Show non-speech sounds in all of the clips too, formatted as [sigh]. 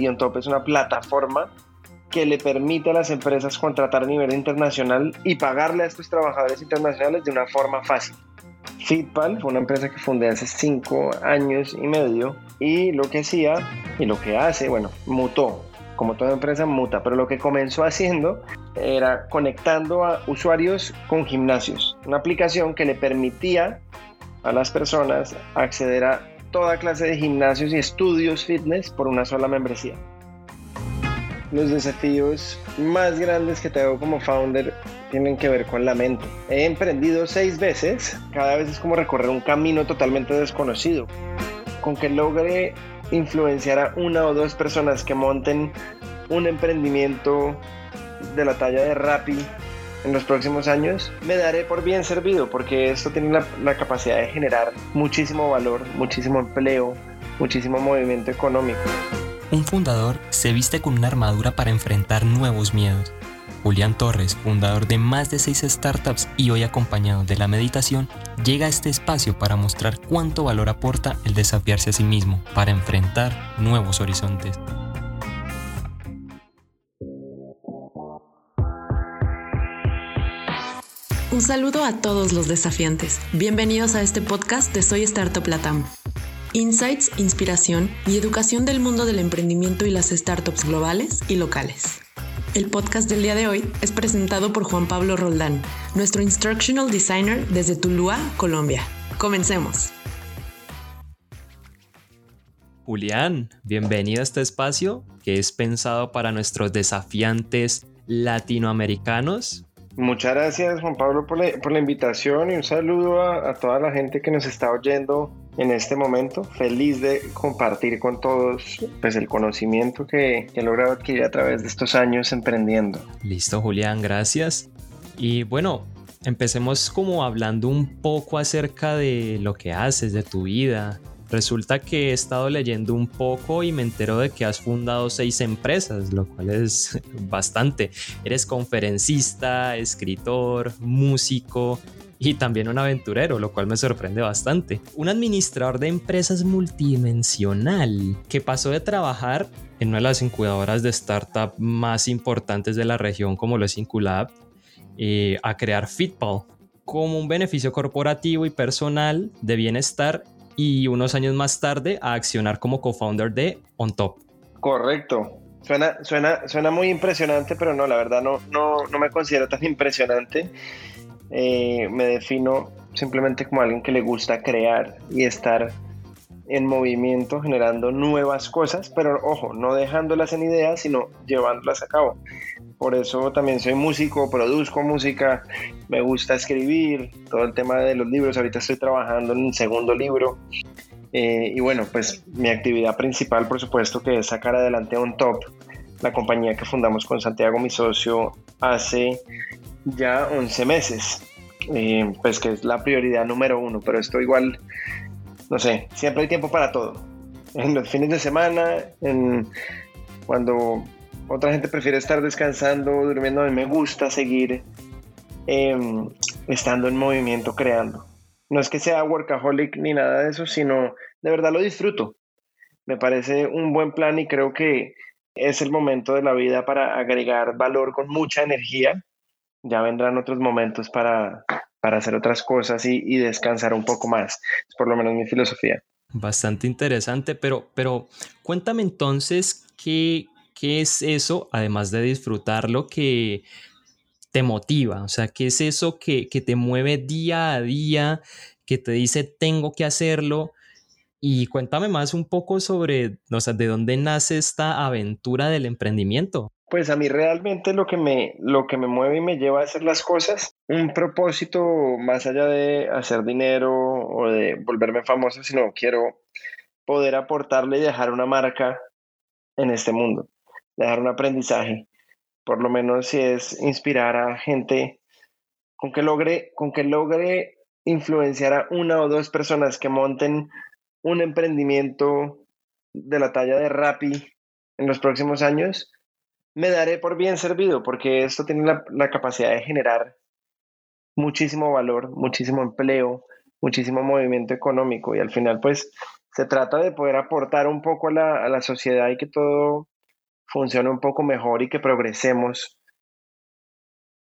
y OnTop es una plataforma que le permite a las empresas contratar a nivel internacional y pagarle a estos trabajadores internacionales de una forma fácil. Fitpal fue una empresa que fundé hace cinco años y medio y lo que hacía y lo que hace, bueno, mutó. Como toda empresa muta, pero lo que comenzó haciendo era conectando a usuarios con gimnasios. Una aplicación que le permitía a las personas acceder a toda clase de gimnasios y estudios fitness por una sola membresía los desafíos más grandes que tengo como founder tienen que ver con la mente. He emprendido seis veces, cada vez es como recorrer un camino totalmente desconocido. Con que logre influenciar a una o dos personas que monten un emprendimiento de la talla de Rappi en los próximos años, me daré por bien servido porque esto tiene la, capacidad de generar muchísimo valor, muchísimo empleo, muchísimo movimiento económico un fundador se viste con una armadura para enfrentar nuevos miedos. Julián Torres, fundador de más de seis startups y hoy acompañado de la meditación, llega a este espacio para mostrar cuánto valor aporta el desafiarse a sí mismo para enfrentar nuevos horizontes. Un saludo a todos los desafiantes. Bienvenidos a este podcast de Soy Startup Latam insights, inspiración y educación del mundo del emprendimiento y las startups globales y locales. El podcast del día de hoy es presentado por Juan Pablo Roldán, nuestro Instructional Designer desde Tuluá, Colombia. Comencemos. Julián, bienvenido a este espacio que es pensado para nuestros desafiantes latinoamericanos. Muchas gracias Juan Pablo por la, invitación y un saludo a, toda la gente que nos está oyendo en este momento. Feliz de compartir con todos pues, el conocimiento que, he logrado adquirir a través de estos años emprendiendo. Listo, Julián, gracias. Y bueno, empecemos como hablando un poco acerca de lo que haces, de tu vida. Resulta que he estado leyendo un poco y me entero de que has fundado seis empresas, lo cual es [laughs] bastante. Eres conferencista, escritor, músico, y también un aventurero, lo cual me sorprende bastante. Un administrador de empresas multidimensional que pasó de trabajar en una de las incubadoras de startup más importantes de la región como lo es Inculab eh, a crear Fitpal como un beneficio corporativo y personal de bienestar y unos años más tarde a accionar como co-founder de OnTop. Correcto. Suena, suena, suena muy impresionante, pero no, la verdad no, no, no me considero tan impresionante. Eh, me defino simplemente como alguien que le gusta crear y estar en movimiento, generando nuevas cosas, pero ojo, no dejándolas en ideas, sino llevándolas a cabo. Por eso también soy músico, produzco música, me gusta escribir, todo el tema de los libros, ahorita estoy trabajando en un segundo libro. Eh, y bueno, pues mi actividad principal, por supuesto, que es sacar adelante On Top, la compañía que fundamos con Santiago, mi socio, hace ya 11 meses, eh, pues que es la prioridad número uno, pero esto igual, no sé, siempre hay tiempo para todo. En los fines de semana, en, cuando otra gente prefiere estar descansando, durmiendo, me gusta seguir em, estando en movimiento, creando. No es que sea workaholic ni nada de eso, sino de verdad lo disfruto. Me parece un buen plan y creo que es el momento de la vida para agregar valor con mucha energía ya vendrán otros momentos para, hacer otras cosas y, descansar un poco más. Es por lo menos mi filosofía. Bastante interesante, pero, pero cuéntame entonces qué, qué es eso, además de disfrutarlo, que te motiva, o sea, qué es eso que, que te mueve día a día, que te dice tengo que hacerlo. Y cuéntame más un poco sobre, o sea, de dónde nace esta aventura del emprendimiento. Pues a mí realmente lo que me, lo que me mueve y me lleva a hacer las cosas, un propósito más allá de hacer dinero o de volverme famoso, sino quiero poder aportarle y dejar una marca en este mundo, dejar un aprendizaje, por lo menos si es inspirar a gente con que logre, con que logre influenciar a una o dos personas que monten un emprendimiento de la talla de Rappi en los próximos años, me daré por bien servido porque esto tiene la, capacidad de generar muchísimo valor, muchísimo empleo, muchísimo movimiento económico y al final pues se trata de poder aportar un poco a la, a la sociedad y que todo funcione un poco mejor y que progresemos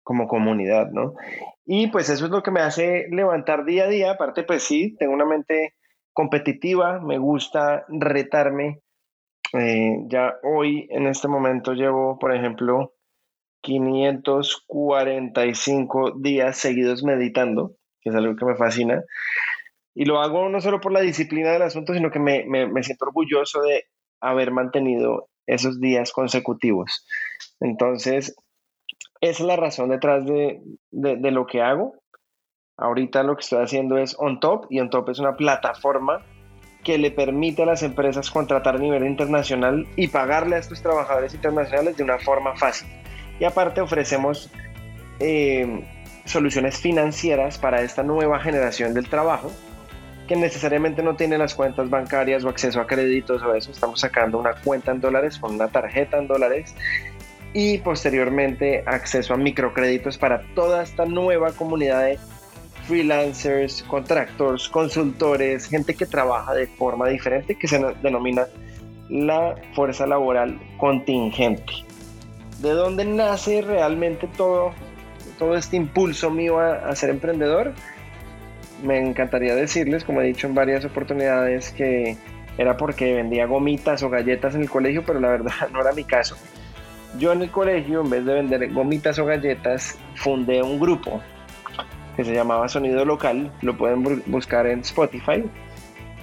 como comunidad, ¿no? Y pues eso es lo que me hace levantar día a día. Aparte, pues sí, tengo una mente competitiva, me gusta retarme. Eh, ya hoy, en este momento, llevo, por ejemplo, 545 días seguidos meditando, que es algo que me fascina. Y lo hago no solo por la disciplina del asunto, sino que me, me siento orgulloso de haber mantenido esos días consecutivos. Entonces, esa es la razón detrás de, lo que hago. Ahorita lo que estoy haciendo es OnTop y OnTop es una plataforma que le permite a las empresas contratar a nivel internacional y pagarle a estos trabajadores internacionales de una forma fácil. Y aparte ofrecemos eh, soluciones financieras para esta nueva generación del trabajo que necesariamente no tiene las cuentas bancarias o acceso a créditos o eso. Estamos sacando una cuenta en dólares con una tarjeta en dólares y posteriormente acceso a microcréditos para toda esta nueva comunidad de freelancers, contractors, consultores, gente que trabaja de forma diferente que se denomina la fuerza laboral contingente. ¿De dónde nace realmente todo, todo este impulso mío a, a ser emprendedor? Me encantaría decirles, como he dicho en varias oportunidades, que era porque vendía gomitas o galletas en el colegio, pero la verdad [laughs] no era mi caso yo en el colegio, en vez de vender gomitas o galletas, fundé un grupo que se llamaba Sonido Local, lo pueden buscar en Spotify,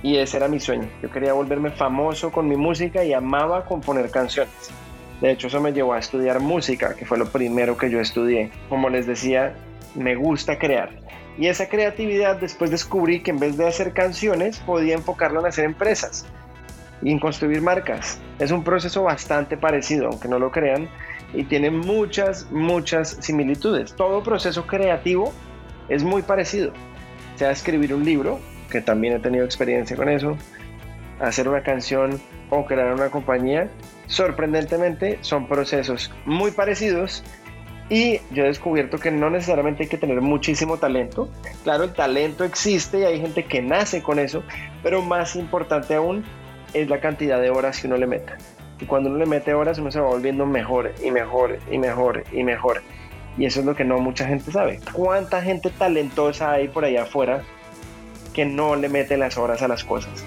y ese era mi sueño. Yo quería volverme famoso con mi música y amaba componer canciones. De hecho, eso me llevó a estudiar música, que fue lo primero que yo estudié. Como les decía, me gusta crear. Y esa creatividad después descubrí que en vez de hacer canciones, podía enfocarlo en hacer empresas y en construir marcas. Es un proceso bastante parecido, aunque no lo crean, y tiene muchas, muchas similitudes. Todo proceso creativo es muy parecido. Sea escribir un libro, que también he tenido experiencia con eso, hacer una canción o crear una compañía, sorprendentemente son procesos muy parecidos y yo he descubierto que no necesariamente hay que tener muchísimo talento. Claro, el talento existe y hay gente que nace con eso, pero más importante aún es la cantidad de horas que uno le meta. Y cuando uno le mete horas, uno se va volviendo mejor y mejor y mejor y mejor. Y eso es lo que no mucha gente sabe. ¿Cuánta gente talentosa hay por allá afuera que no le mete las horas a las cosas?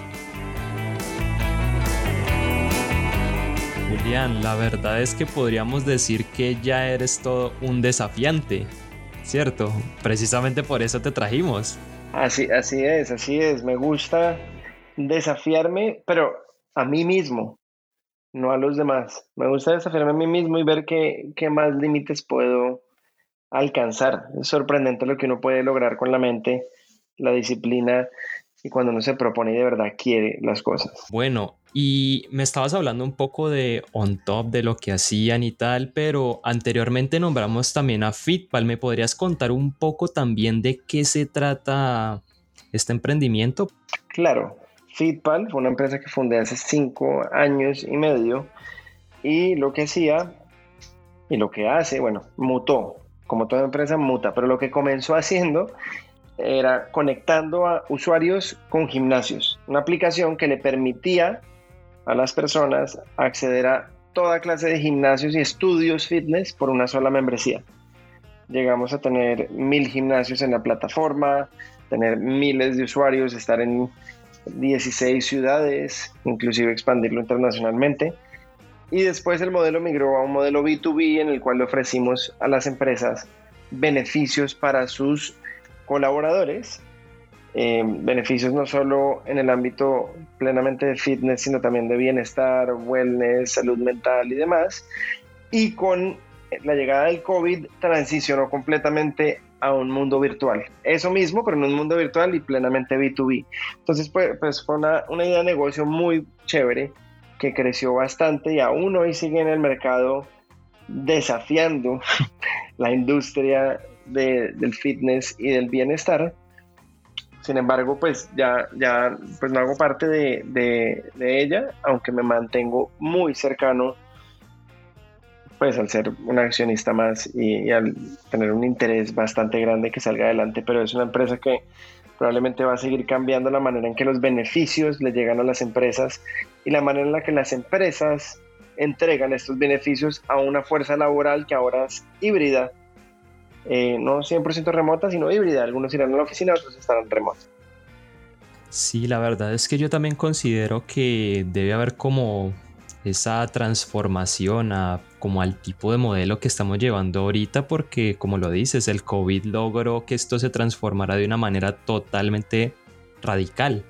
Julián, la verdad es que podríamos decir que ya eres todo un desafiante, ¿cierto? Precisamente por eso te trajimos. Así, así es, así es. Me gusta desafiarme, pero a mí mismo, no a los demás. Me gusta desafiarme a mí mismo y ver qué, qué más límites puedo alcanzar. Es sorprendente lo que uno puede lograr con la mente, la disciplina y cuando uno se propone y de verdad quiere las cosas. Bueno, y me estabas hablando un poco de On Top, de lo que hacían y tal, pero anteriormente nombramos también a Fitpal. ¿Me podrías contar un poco también de qué se trata este emprendimiento? Claro, Fitpal fue una empresa que fundé hace cinco años y medio y lo que hacía y lo que hace, bueno, mutó, como toda empresa muta, pero lo que comenzó [laughs] haciendo era conectando a usuarios con gimnasios, una aplicación que le permitía a las personas acceder a toda clase de gimnasios y estudios fitness por una sola membresía. Llegamos a tener mil gimnasios en la plataforma, tener miles de usuarios, estar en 16 ciudades, inclusive expandirlo internacionalmente. Y después el modelo migró a un modelo B2B en el cual le ofrecimos a las empresas beneficios para sus colaboradores, eh, beneficios no solo en el ámbito plenamente de fitness, sino también de bienestar, wellness, salud mental y demás. Y con la llegada del COVID transicionó completamente a un mundo virtual. Eso mismo, pero en un mundo virtual y plenamente B2B. Entonces, pues, pues fue una, una, idea de negocio muy chévere que creció bastante y aún hoy sigue en el mercado desafiando [laughs] la industria del fitness y del bienestar. Sin embargo, pues ya, ya pues no hago parte de, ella, aunque me mantengo muy cercano pues al ser un accionista más y, al tener un interés bastante grande que salga adelante, pero es una empresa que probablemente va a seguir cambiando la manera en que los beneficios le llegan a las empresas y la manera en la que las empresas entregan estos beneficios a una fuerza laboral que ahora es híbrida, eh, no 100% remota, sino híbrida. Algunos irán a la oficina, otros estarán remotos. Sí, la verdad es que yo también considero que debe haber como esa transformación a como al tipo de modelo que estamos llevando ahorita porque como lo dices, el COVID logró que esto se transformara de una manera totalmente radical.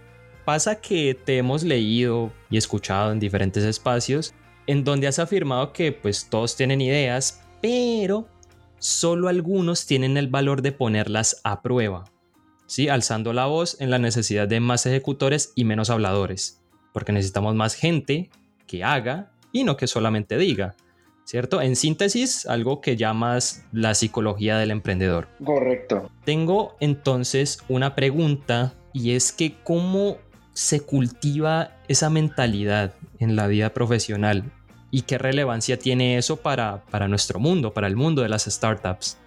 Pasa que te hemos leído y escuchado en diferentes espacios en donde has afirmado que pues todos tienen ideas, pero solo algunos tienen el valor de ponerlas a prueba, ¿sí? alzando la voz en la necesidad de más ejecutores y menos habladores, porque necesitamos más gente que haga y no que solamente diga. ¿Cierto? En síntesis, algo que llamas la psicología del emprendedor. Correcto. Tengo entonces una pregunta y es que cómo se cultiva esa mentalidad en la vida profesional y qué relevancia tiene eso para, para nuestro mundo, para el mundo de las startups.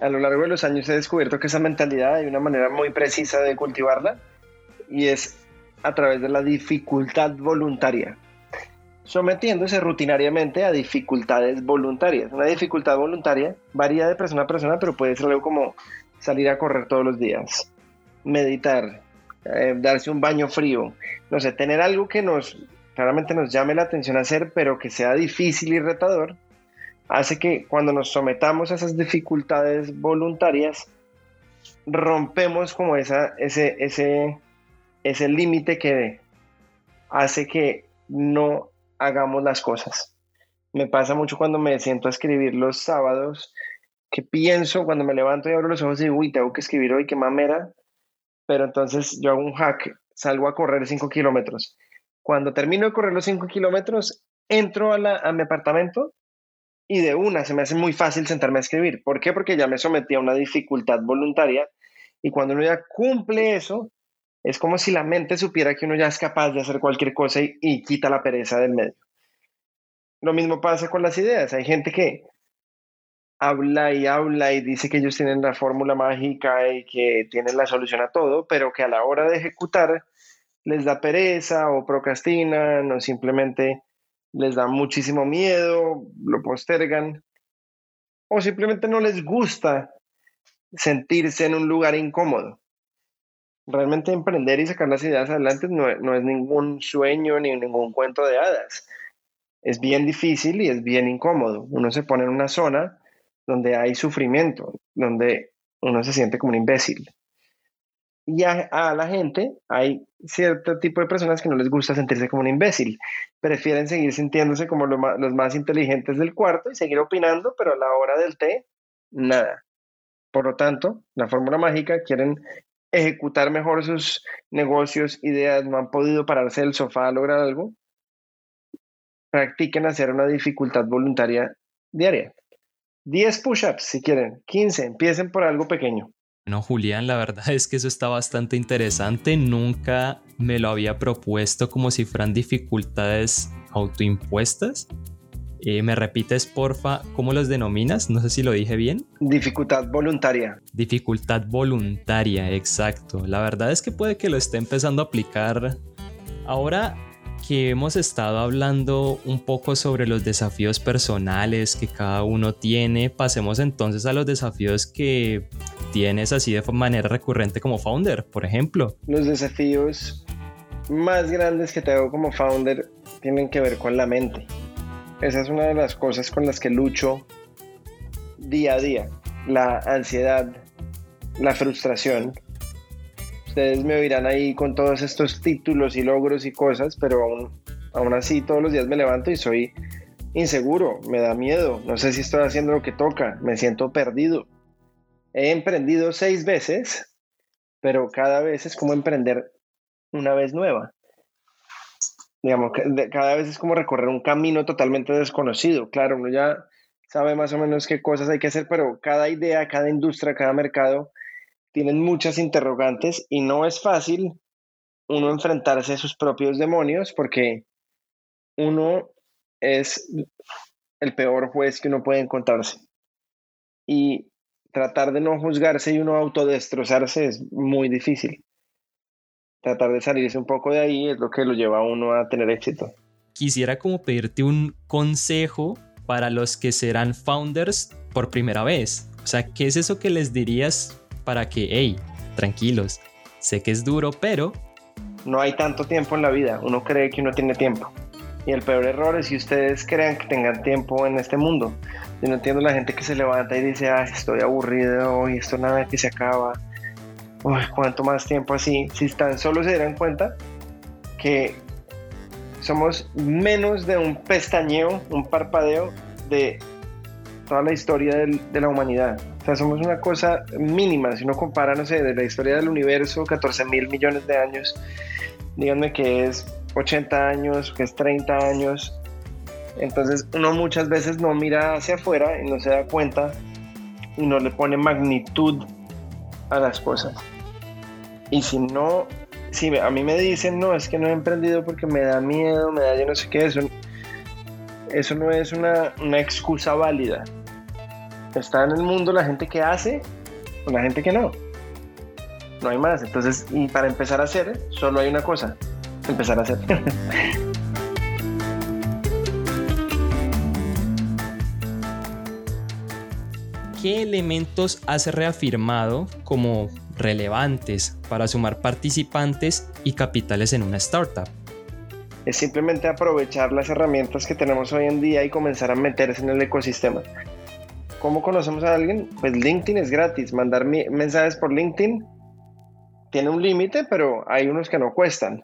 A lo largo de los años he descubierto que esa mentalidad hay una manera muy precisa de cultivarla y es a través de la dificultad voluntaria sometiéndose rutinariamente a dificultades voluntarias. Una dificultad voluntaria varía de persona a persona, pero puede ser algo como salir a correr todos los días, meditar, eh, darse un baño frío, no sé, tener algo que nos claramente nos llame la atención hacer, pero que sea difícil y retador, hace que cuando nos sometamos a esas dificultades voluntarias, rompemos como esa, ese, ese, ese límite que hace que no hagamos las cosas. Me pasa mucho cuando me siento a escribir los sábados, que pienso cuando me levanto y abro los ojos y digo, uy, tengo que escribir hoy, qué mamera. Pero entonces yo hago un hack, salgo a correr 5 kilómetros. Cuando termino de correr los 5 kilómetros, entro a, la, a mi apartamento y de una se me hace muy fácil sentarme a escribir. ¿Por qué? Porque ya me sometí a una dificultad voluntaria y cuando uno ya cumple eso, es como si la mente supiera que uno ya es capaz de hacer cualquier cosa y, quita la pereza del medio. Lo mismo pasa con las ideas. Hay gente que habla y habla y dice que ellos tienen la fórmula mágica y que tienen la solución a todo, pero que a la hora de ejecutar les da pereza o procrastinan o simplemente les da muchísimo miedo, lo postergan o simplemente no les gusta sentirse en un lugar incómodo realmente emprender y sacar las ideas adelante no, es ningún sueño ni ningún cuento de hadas. Es bien difícil y es bien incómodo. Uno se pone en una zona donde hay sufrimiento, donde uno se siente como un imbécil. Y a, la gente hay cierto tipo de personas que no les gusta sentirse como un imbécil. Prefieren seguir sintiéndose como los más inteligentes del cuarto y seguir opinando, pero a la hora del té, nada. Por lo tanto, la fórmula mágica quieren ejecutar mejor sus negocios, ideas, no han podido pararse del sofá a lograr algo, practiquen hacer una dificultad voluntaria diaria. 10 push-ups si quieren, 15, empiecen por algo pequeño. No, Julián, la verdad es que eso está bastante interesante. Nunca me lo había propuesto como si fueran dificultades autoimpuestas. Eh, ¿Me repites, porfa, cómo los denominas? No sé si lo dije bien. Dificultad voluntaria. Dificultad voluntaria, exacto. La verdad es que puede que lo esté empezando a aplicar. Ahora que hemos estado hablando un poco sobre los desafíos personales que cada uno tiene, pasemos entonces a los desafíos que tienes así de manera recurrente como founder, por ejemplo. Los desafíos más grandes que tengo como founder tienen que ver con la mente. Esa es una de las cosas con las que lucho día a día. La ansiedad, la frustración. Ustedes me oirán ahí con todos estos títulos y logros y cosas, pero aún, aún así todos los días me levanto y soy inseguro, me da miedo, no sé si estoy haciendo lo que toca, me siento perdido. He emprendido seis veces, pero cada vez es como emprender una vez nueva digamos, cada vez es como recorrer un camino totalmente desconocido. Claro, uno ya sabe más o menos qué cosas hay que hacer, pero cada idea, cada industria, cada mercado tienen muchas interrogantes y no es fácil uno enfrentarse a sus propios demonios porque uno es el peor juez que uno puede encontrarse. Y tratar de no juzgarse y uno autodestrozarse es muy difícil. Tratar de salirse un poco de ahí es lo que lo lleva a uno a tener éxito. Quisiera como pedirte un consejo para los que serán founders por primera vez. O sea, ¿qué es eso que les dirías para que, hey, tranquilos, sé que es duro, pero... No hay tanto tiempo en la vida, uno cree que uno tiene tiempo. Y el peor error es si ustedes crean que tengan tiempo en este mundo. Yo no entiendo la gente que se levanta y dice, ah, estoy aburrido hoy, esto nada que se acaba. Uy, ¿cuánto más tiempo así? Si tan solo se dieran cuenta que somos menos de un pestañeo, un parpadeo de toda la historia de la humanidad. O sea, somos una cosa mínima. Si uno compara, no sé, de la historia del universo, 14 mil millones de años, díganme que es 80 años, que es 30 años. Entonces uno muchas veces no mira hacia afuera y no se da cuenta y no le pone magnitud a las cosas. Y si no, si a mí me dicen, no, es que no he emprendido porque me da miedo, me da yo no sé qué, eso, eso no es una, una excusa válida. Está en el mundo la gente que hace o la gente que no. No hay más. Entonces, y para empezar a hacer, solo hay una cosa, empezar a hacer. [laughs] ¿Qué elementos has reafirmado como relevantes para sumar participantes y capitales en una startup? Es simplemente aprovechar las herramientas que tenemos hoy en día y comenzar a meterse en el ecosistema. ¿Cómo conocemos a alguien? Pues LinkedIn es gratis. Mandar mensajes por LinkedIn tiene un límite, pero hay unos que no cuestan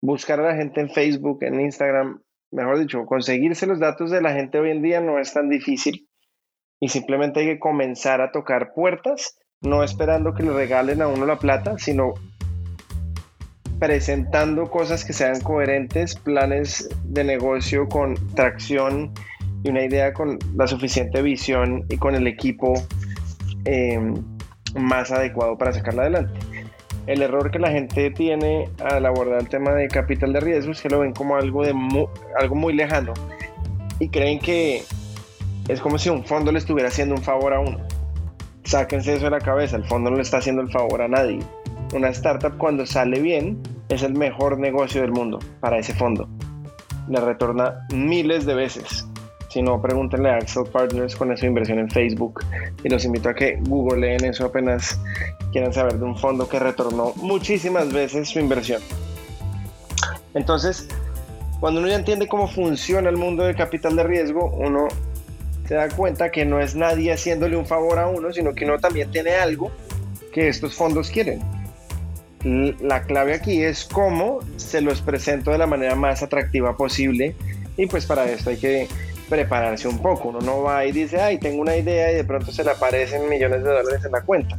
buscar a la gente en Facebook, en Instagram, mejor dicho, conseguirse los datos de la gente hoy en día no es tan difícil y simplemente hay que comenzar a tocar puertas, no esperando que le regalen a uno la plata, sino presentando cosas que sean coherentes, planes de negocio con tracción y una idea con la suficiente visión y con el equipo eh, más adecuado para sacarla adelante. El error que la gente tiene al abordar el tema de capital de riesgo es que lo ven como algo, de algo muy lejano. Y creen que es como si un fondo le estuviera haciendo un favor a uno. Sáquense eso de la cabeza, el fondo no le está haciendo el favor a nadie. Una startup cuando sale bien es el mejor negocio del mundo para ese fondo. Le retorna miles de veces. Si no, pregúntenle a Axel Partners con su inversión en Facebook. Y los invito a que googleen eso apenas quieran saber de un fondo que retornó muchísimas veces su inversión. Entonces, cuando uno ya entiende cómo funciona el mundo de capital de riesgo, uno se da cuenta que no es nadie haciéndole un favor a uno, sino que uno también tiene algo que estos fondos quieren. La clave aquí es cómo se los presento de la manera más atractiva posible y pues para esto hay que prepararse un poco. Uno no va y dice, ay, tengo una idea y de pronto se le aparecen millones de dólares en la cuenta.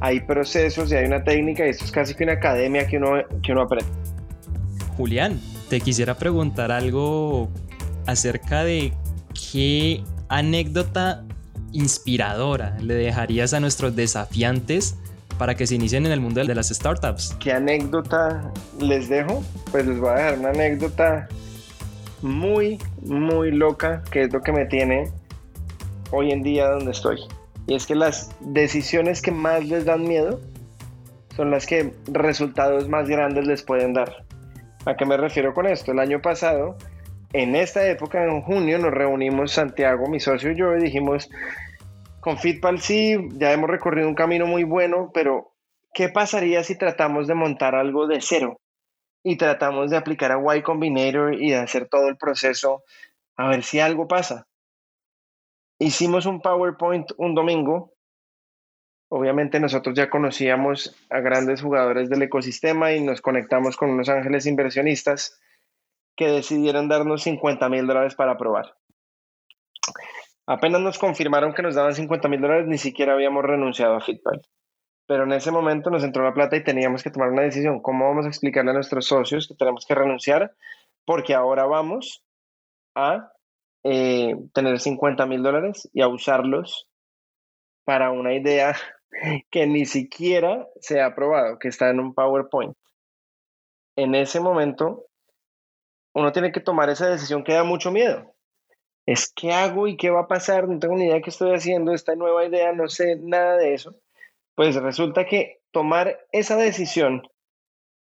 Hay procesos y hay una técnica y esto es casi que una academia que uno, que uno aprende. Julián, te quisiera preguntar algo acerca de qué anécdota inspiradora le dejarías a nuestros desafiantes para que se inicien en el mundo de las startups? ¿Qué anécdota les dejo? Pues les voy a dejar una anécdota muy, muy loca, que es lo que me tiene hoy en día donde estoy. Y es que las decisiones que más les dan miedo son las que resultados más grandes les pueden dar. ¿A qué me refiero con esto? El año pasado, en esta época, en junio, nos reunimos Santiago, mi socio y yo, y dijimos, con Fitpal sí, ya hemos recorrido un camino muy bueno, pero ¿qué pasaría si tratamos de montar algo de cero? y tratamos de aplicar a Y Combinator y de hacer todo el proceso a ver si algo pasa. Hicimos un PowerPoint un domingo. Obviamente nosotros ya conocíamos a grandes jugadores del ecosistema y nos conectamos con unos ángeles inversionistas que decidieron darnos 50 mil dólares para probar. Apenas nos confirmaron que nos daban 50 mil dólares, ni siquiera habíamos renunciado a Fitpal pero en ese momento nos entró la plata y teníamos que tomar una decisión. ¿Cómo vamos a explicarle a nuestros socios que tenemos que renunciar? Porque ahora vamos a eh, tener 50 mil dólares y a usarlos para una idea [laughs] que ni siquiera se ha aprobado, que está en un PowerPoint. En ese momento, uno tiene que tomar esa decisión que da mucho miedo. es qué hago y qué va a pasar, no tengo ni idea de qué estoy haciendo, esta nueva idea, no sé nada de eso. Pues resulta que tomar esa decisión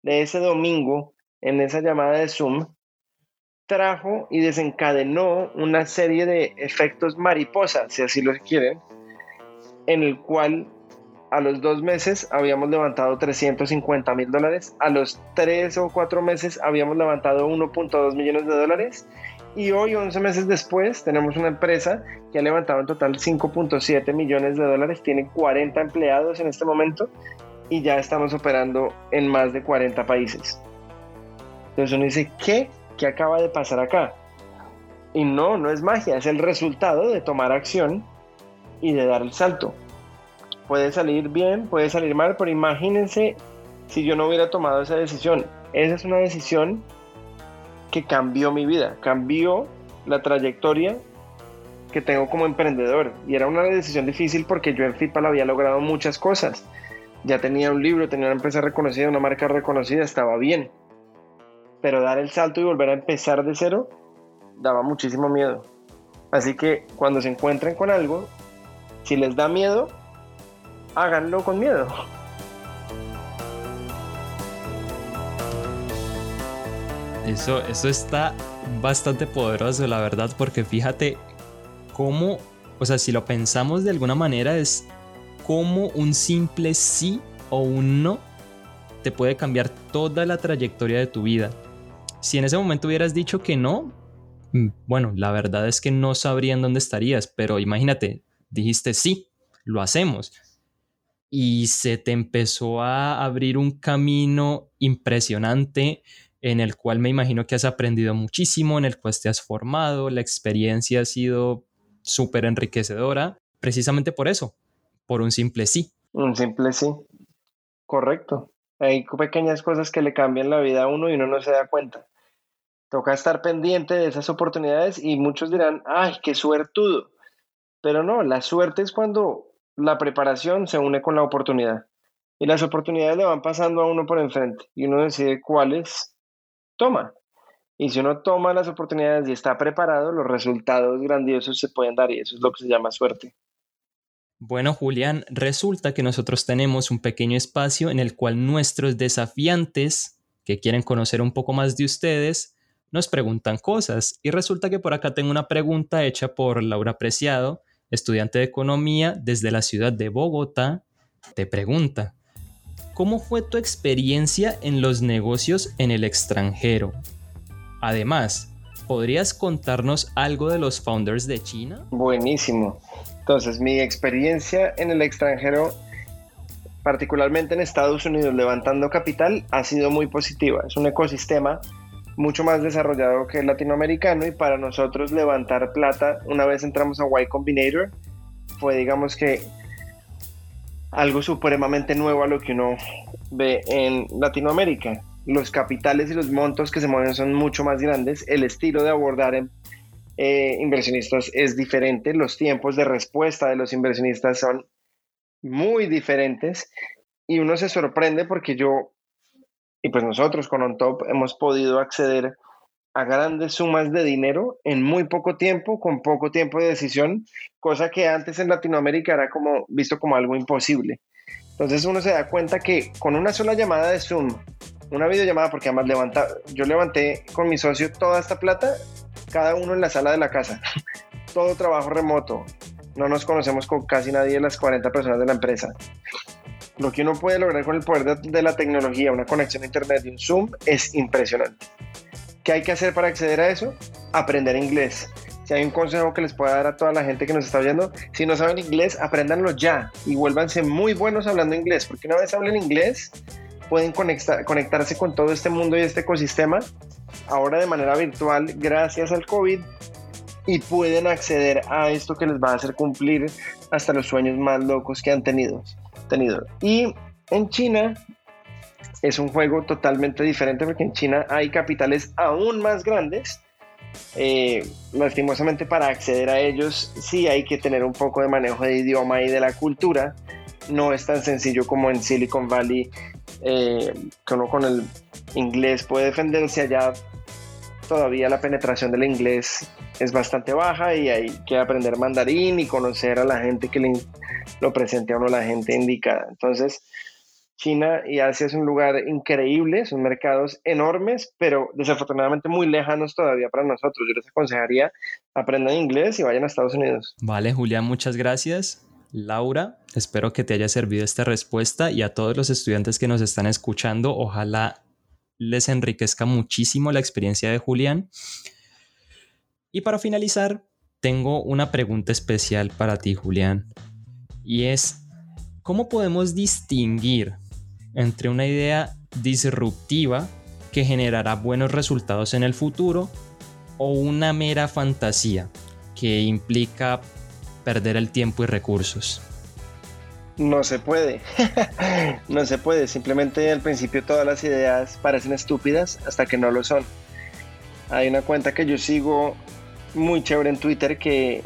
de ese domingo en esa llamada de Zoom trajo y desencadenó una serie de efectos mariposa, si así lo quieren, en el cual a los dos meses habíamos levantado 350 mil dólares, a los tres o cuatro meses habíamos levantado 1.2 millones de dólares y hoy, 11 meses después, tenemos una empresa que ha levantado en total 5.7 millones de dólares, tiene 40 empleados en este momento y ya estamos operando en más de 40 países. Entonces uno dice, ¿qué? ¿Qué acaba de pasar acá? Y no, no es magia, es el resultado de tomar acción y de dar el salto. Puede salir bien, puede salir mal, pero imagínense si yo no hubiera tomado esa decisión. Esa es una decisión que cambió mi vida, cambió la trayectoria que tengo como emprendedor. Y era una decisión difícil porque yo en FIPAL había logrado muchas cosas. Ya tenía un libro, tenía una empresa reconocida, una marca reconocida, estaba bien. Pero dar el salto y volver a empezar de cero daba muchísimo miedo. Así que cuando se encuentren con algo, si les da miedo, háganlo con miedo. Eso, eso está bastante poderoso, la verdad, porque fíjate cómo, o sea, si lo pensamos de alguna manera, es como un simple sí o un no te puede cambiar toda la trayectoria de tu vida. Si en ese momento hubieras dicho que no, mm, bueno, la verdad es que no sabrían dónde estarías, pero imagínate, dijiste sí, lo hacemos. Y se te empezó a abrir un camino impresionante en el cual me imagino que has aprendido muchísimo, en el cual te has formado, la experiencia ha sido súper enriquecedora, precisamente por eso, por un simple sí. Un simple sí, correcto. Hay pequeñas cosas que le cambian la vida a uno y uno no se da cuenta. Toca estar pendiente de esas oportunidades y muchos dirán, ay, qué suertudo. Pero no, la suerte es cuando la preparación se une con la oportunidad. Y las oportunidades le van pasando a uno por enfrente y uno decide cuáles toma. Y si uno toma las oportunidades y está preparado, los resultados grandiosos se pueden dar y eso es lo que se llama suerte. Bueno, Julián, resulta que nosotros tenemos un pequeño espacio en el cual nuestros desafiantes que quieren conocer un poco más de ustedes nos preguntan cosas. Y resulta que por acá tengo una pregunta hecha por Laura Preciado, estudiante de economía desde la ciudad de Bogotá. Te pregunta, ¿Cómo fue tu experiencia en los negocios en el extranjero? Además, ¿podrías contarnos algo de los founders de China? Buenísimo. Entonces, mi experiencia en el extranjero, particularmente en Estados Unidos, levantando capital, ha sido muy positiva. Es un ecosistema mucho más desarrollado que el latinoamericano y para nosotros levantar plata una vez entramos a Y Combinator fue digamos que algo supremamente nuevo a lo que uno ve en Latinoamérica. Los capitales y los montos que se mueven son mucho más grandes, el estilo de abordar en, eh, inversionistas es diferente, los tiempos de respuesta de los inversionistas son muy diferentes y uno se sorprende porque yo y pues nosotros con OnTop hemos podido acceder a grandes sumas de dinero en muy poco tiempo, con poco tiempo de decisión, cosa que antes en Latinoamérica era como visto como algo imposible. Entonces uno se da cuenta que con una sola llamada de Zoom, una videollamada, porque además levanta, yo levanté con mi socio toda esta plata, cada uno en la sala de la casa, [laughs] todo trabajo remoto, no nos conocemos con casi nadie de las 40 personas de la empresa. Lo que uno puede lograr con el poder de, la tecnología, una conexión a internet y un Zoom es impresionante. ¿Qué hay que hacer para acceder a eso? Aprender inglés. Si hay un consejo que les pueda dar a toda la gente que nos está oyendo, si no saben inglés, apréndanlo ya y vuélvanse muy buenos hablando inglés, porque una vez hablen inglés, pueden conectarse con todo este mundo y este ecosistema, ahora de manera virtual, gracias al COVID, y pueden acceder a esto que les va a hacer cumplir hasta los sueños más locos que han tenido. Tenido. Y en China es un juego totalmente diferente porque en China hay capitales aún más grandes. Eh, lastimosamente para acceder a ellos sí hay que tener un poco de manejo de idioma y de la cultura. No es tan sencillo como en Silicon Valley, eh, que uno con el inglés puede defenderse allá. todavía la penetración del inglés es bastante baja y hay que aprender mandarín y conocer a la gente que le, lo presente a uno la gente indicada. Entonces, China y Asia es un lugar increíble, son mercados enormes, pero desafortunadamente muy lejanos todavía para nosotros. Yo les aconsejaría aprendan inglés y vayan a Estados Unidos. Vale, Julián, muchas gracias. Laura, espero que te haya servido esta respuesta y a todos los estudiantes que nos están escuchando, ojalá les enriquezca muchísimo la experiencia de Julián. Y para finalizar, tengo una pregunta especial para ti, Julián, y es, ¿cómo podemos distinguir entre una idea disruptiva que generará buenos resultados en el futuro o una mera fantasía que implica perder el tiempo y recursos? No se puede, [laughs] no se puede, simplemente al principio todas las ideas parecen estúpidas hasta que no lo son. Hay una cuenta que yo sigo muy chévere en Twitter que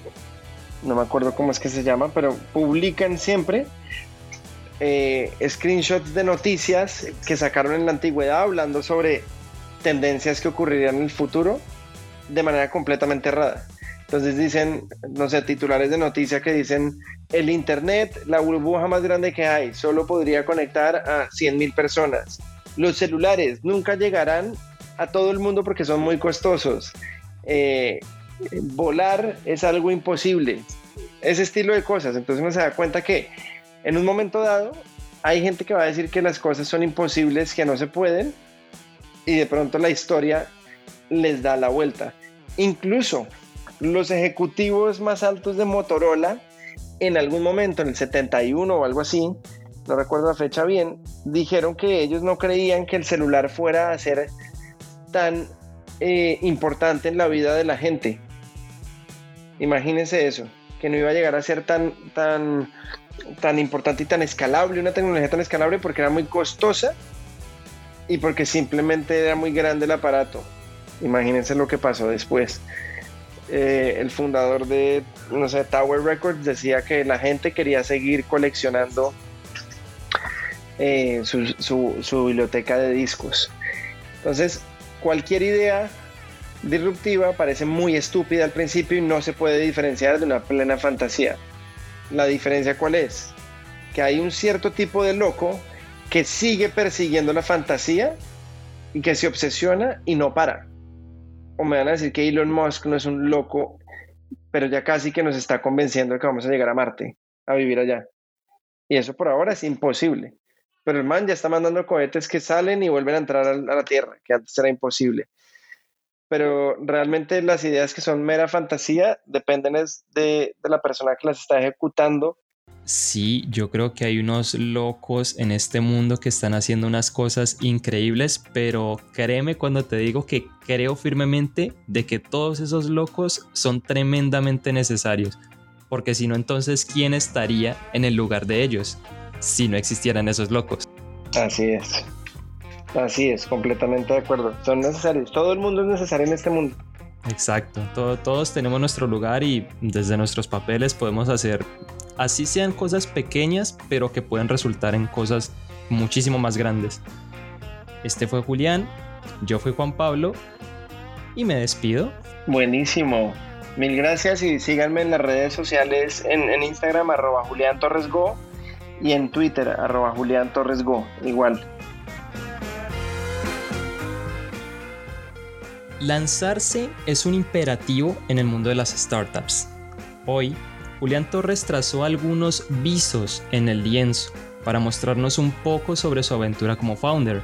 no me acuerdo cómo es que se llama, pero publican siempre eh, screenshots de noticias que sacaron en la antigüedad hablando sobre tendencias que ocurrirían en el futuro de manera completamente errada. Entonces dicen, no sé, titulares de noticia que dicen, el Internet, la burbuja más grande que hay, solo podría conectar a 100.000 personas. Los celulares nunca llegarán a todo el mundo porque son muy costosos. Eh, volar es algo imposible. Ese estilo de cosas. Entonces uno se da cuenta que en un momento dado hay gente que va a decir que las cosas son imposibles, que no se pueden, y de pronto la historia les da la vuelta. Incluso los ejecutivos más altos de Motorola, en algún momento, en el 71 o algo así, no recuerdo la fecha bien, dijeron que ellos no creían que el celular fuera a ser tan eh, importante en la vida de la gente. Imagínense eso, que no iba a llegar a ser tan, tan tan importante y tan escalable, una tecnología tan escalable porque era muy costosa y porque simplemente era muy grande el aparato. Imagínense lo que pasó después. Eh, el fundador de, no sé, Tower Records decía que la gente quería seguir coleccionando eh, su, su biblioteca de discos. Entonces, cualquier idea disruptiva parece muy estúpida al principio y no se puede diferenciar de una plena fantasía. La diferencia cuál es? Que hay un cierto tipo de loco que sigue persiguiendo la fantasía y que se obsesiona y no para. O me van a decir que Elon Musk no es un loco, pero ya casi que nos está convenciendo de que vamos a llegar a Marte, a vivir allá. Y eso por ahora es imposible. Pero el man ya está mandando cohetes que salen y vuelven a entrar a la Tierra, que antes era imposible pero realmente las ideas que son mera fantasía dependen de, la persona que las está ejecutando. Sí, yo creo que hay unos locos en este mundo que están haciendo unas cosas increíbles, pero créeme cuando te digo que creo firmemente de que todos esos locos son tremendamente necesarios, porque si no entonces, ¿quién estaría en el lugar de ellos si no existieran esos locos? Así es. Así es, completamente de acuerdo. Son necesarios. Todo el mundo es necesario en este mundo. Exacto. todos tenemos nuestro lugar y desde nuestros papeles podemos hacer, así sean cosas pequeñas, pero que pueden resultar en cosas muchísimo más grandes. Este fue Julián, yo fui Juan Pablo y me despido. Buenísimo. Mil gracias y síganme en las redes sociales en, en Instagram arroba Julián Torres Go y en Twitter arroba Julián Torres Go. Igual. Lanzarse es un imperativo en el mundo de las startups. Hoy, Julián Torres trazó algunos visos en el lienzo para mostrarnos un poco sobre su aventura como founder,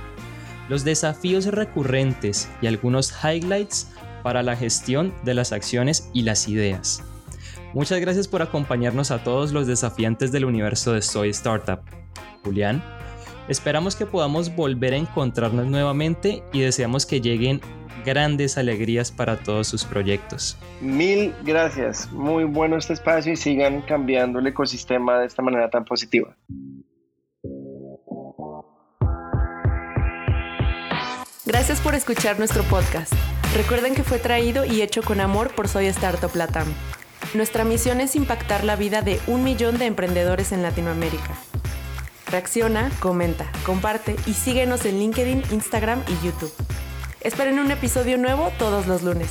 los desafíos recurrentes y algunos highlights para la gestión de las acciones y las ideas. Muchas gracias por acompañarnos a todos los desafiantes del universo de Soy Startup. Julián, esperamos que podamos volver a encontrarnos nuevamente y deseamos que lleguen grandes alegrías para todos sus proyectos. Mil gracias, muy bueno este espacio y sigan cambiando el ecosistema de esta manera tan positiva. Gracias por escuchar nuestro podcast. Recuerden que fue traído y hecho con amor por Soy Startup Latam. Nuestra misión es impactar la vida de un millón de emprendedores en Latinoamérica. Reacciona, comenta, comparte y síguenos en LinkedIn, Instagram y YouTube. Esperen un episodio nuevo todos los lunes.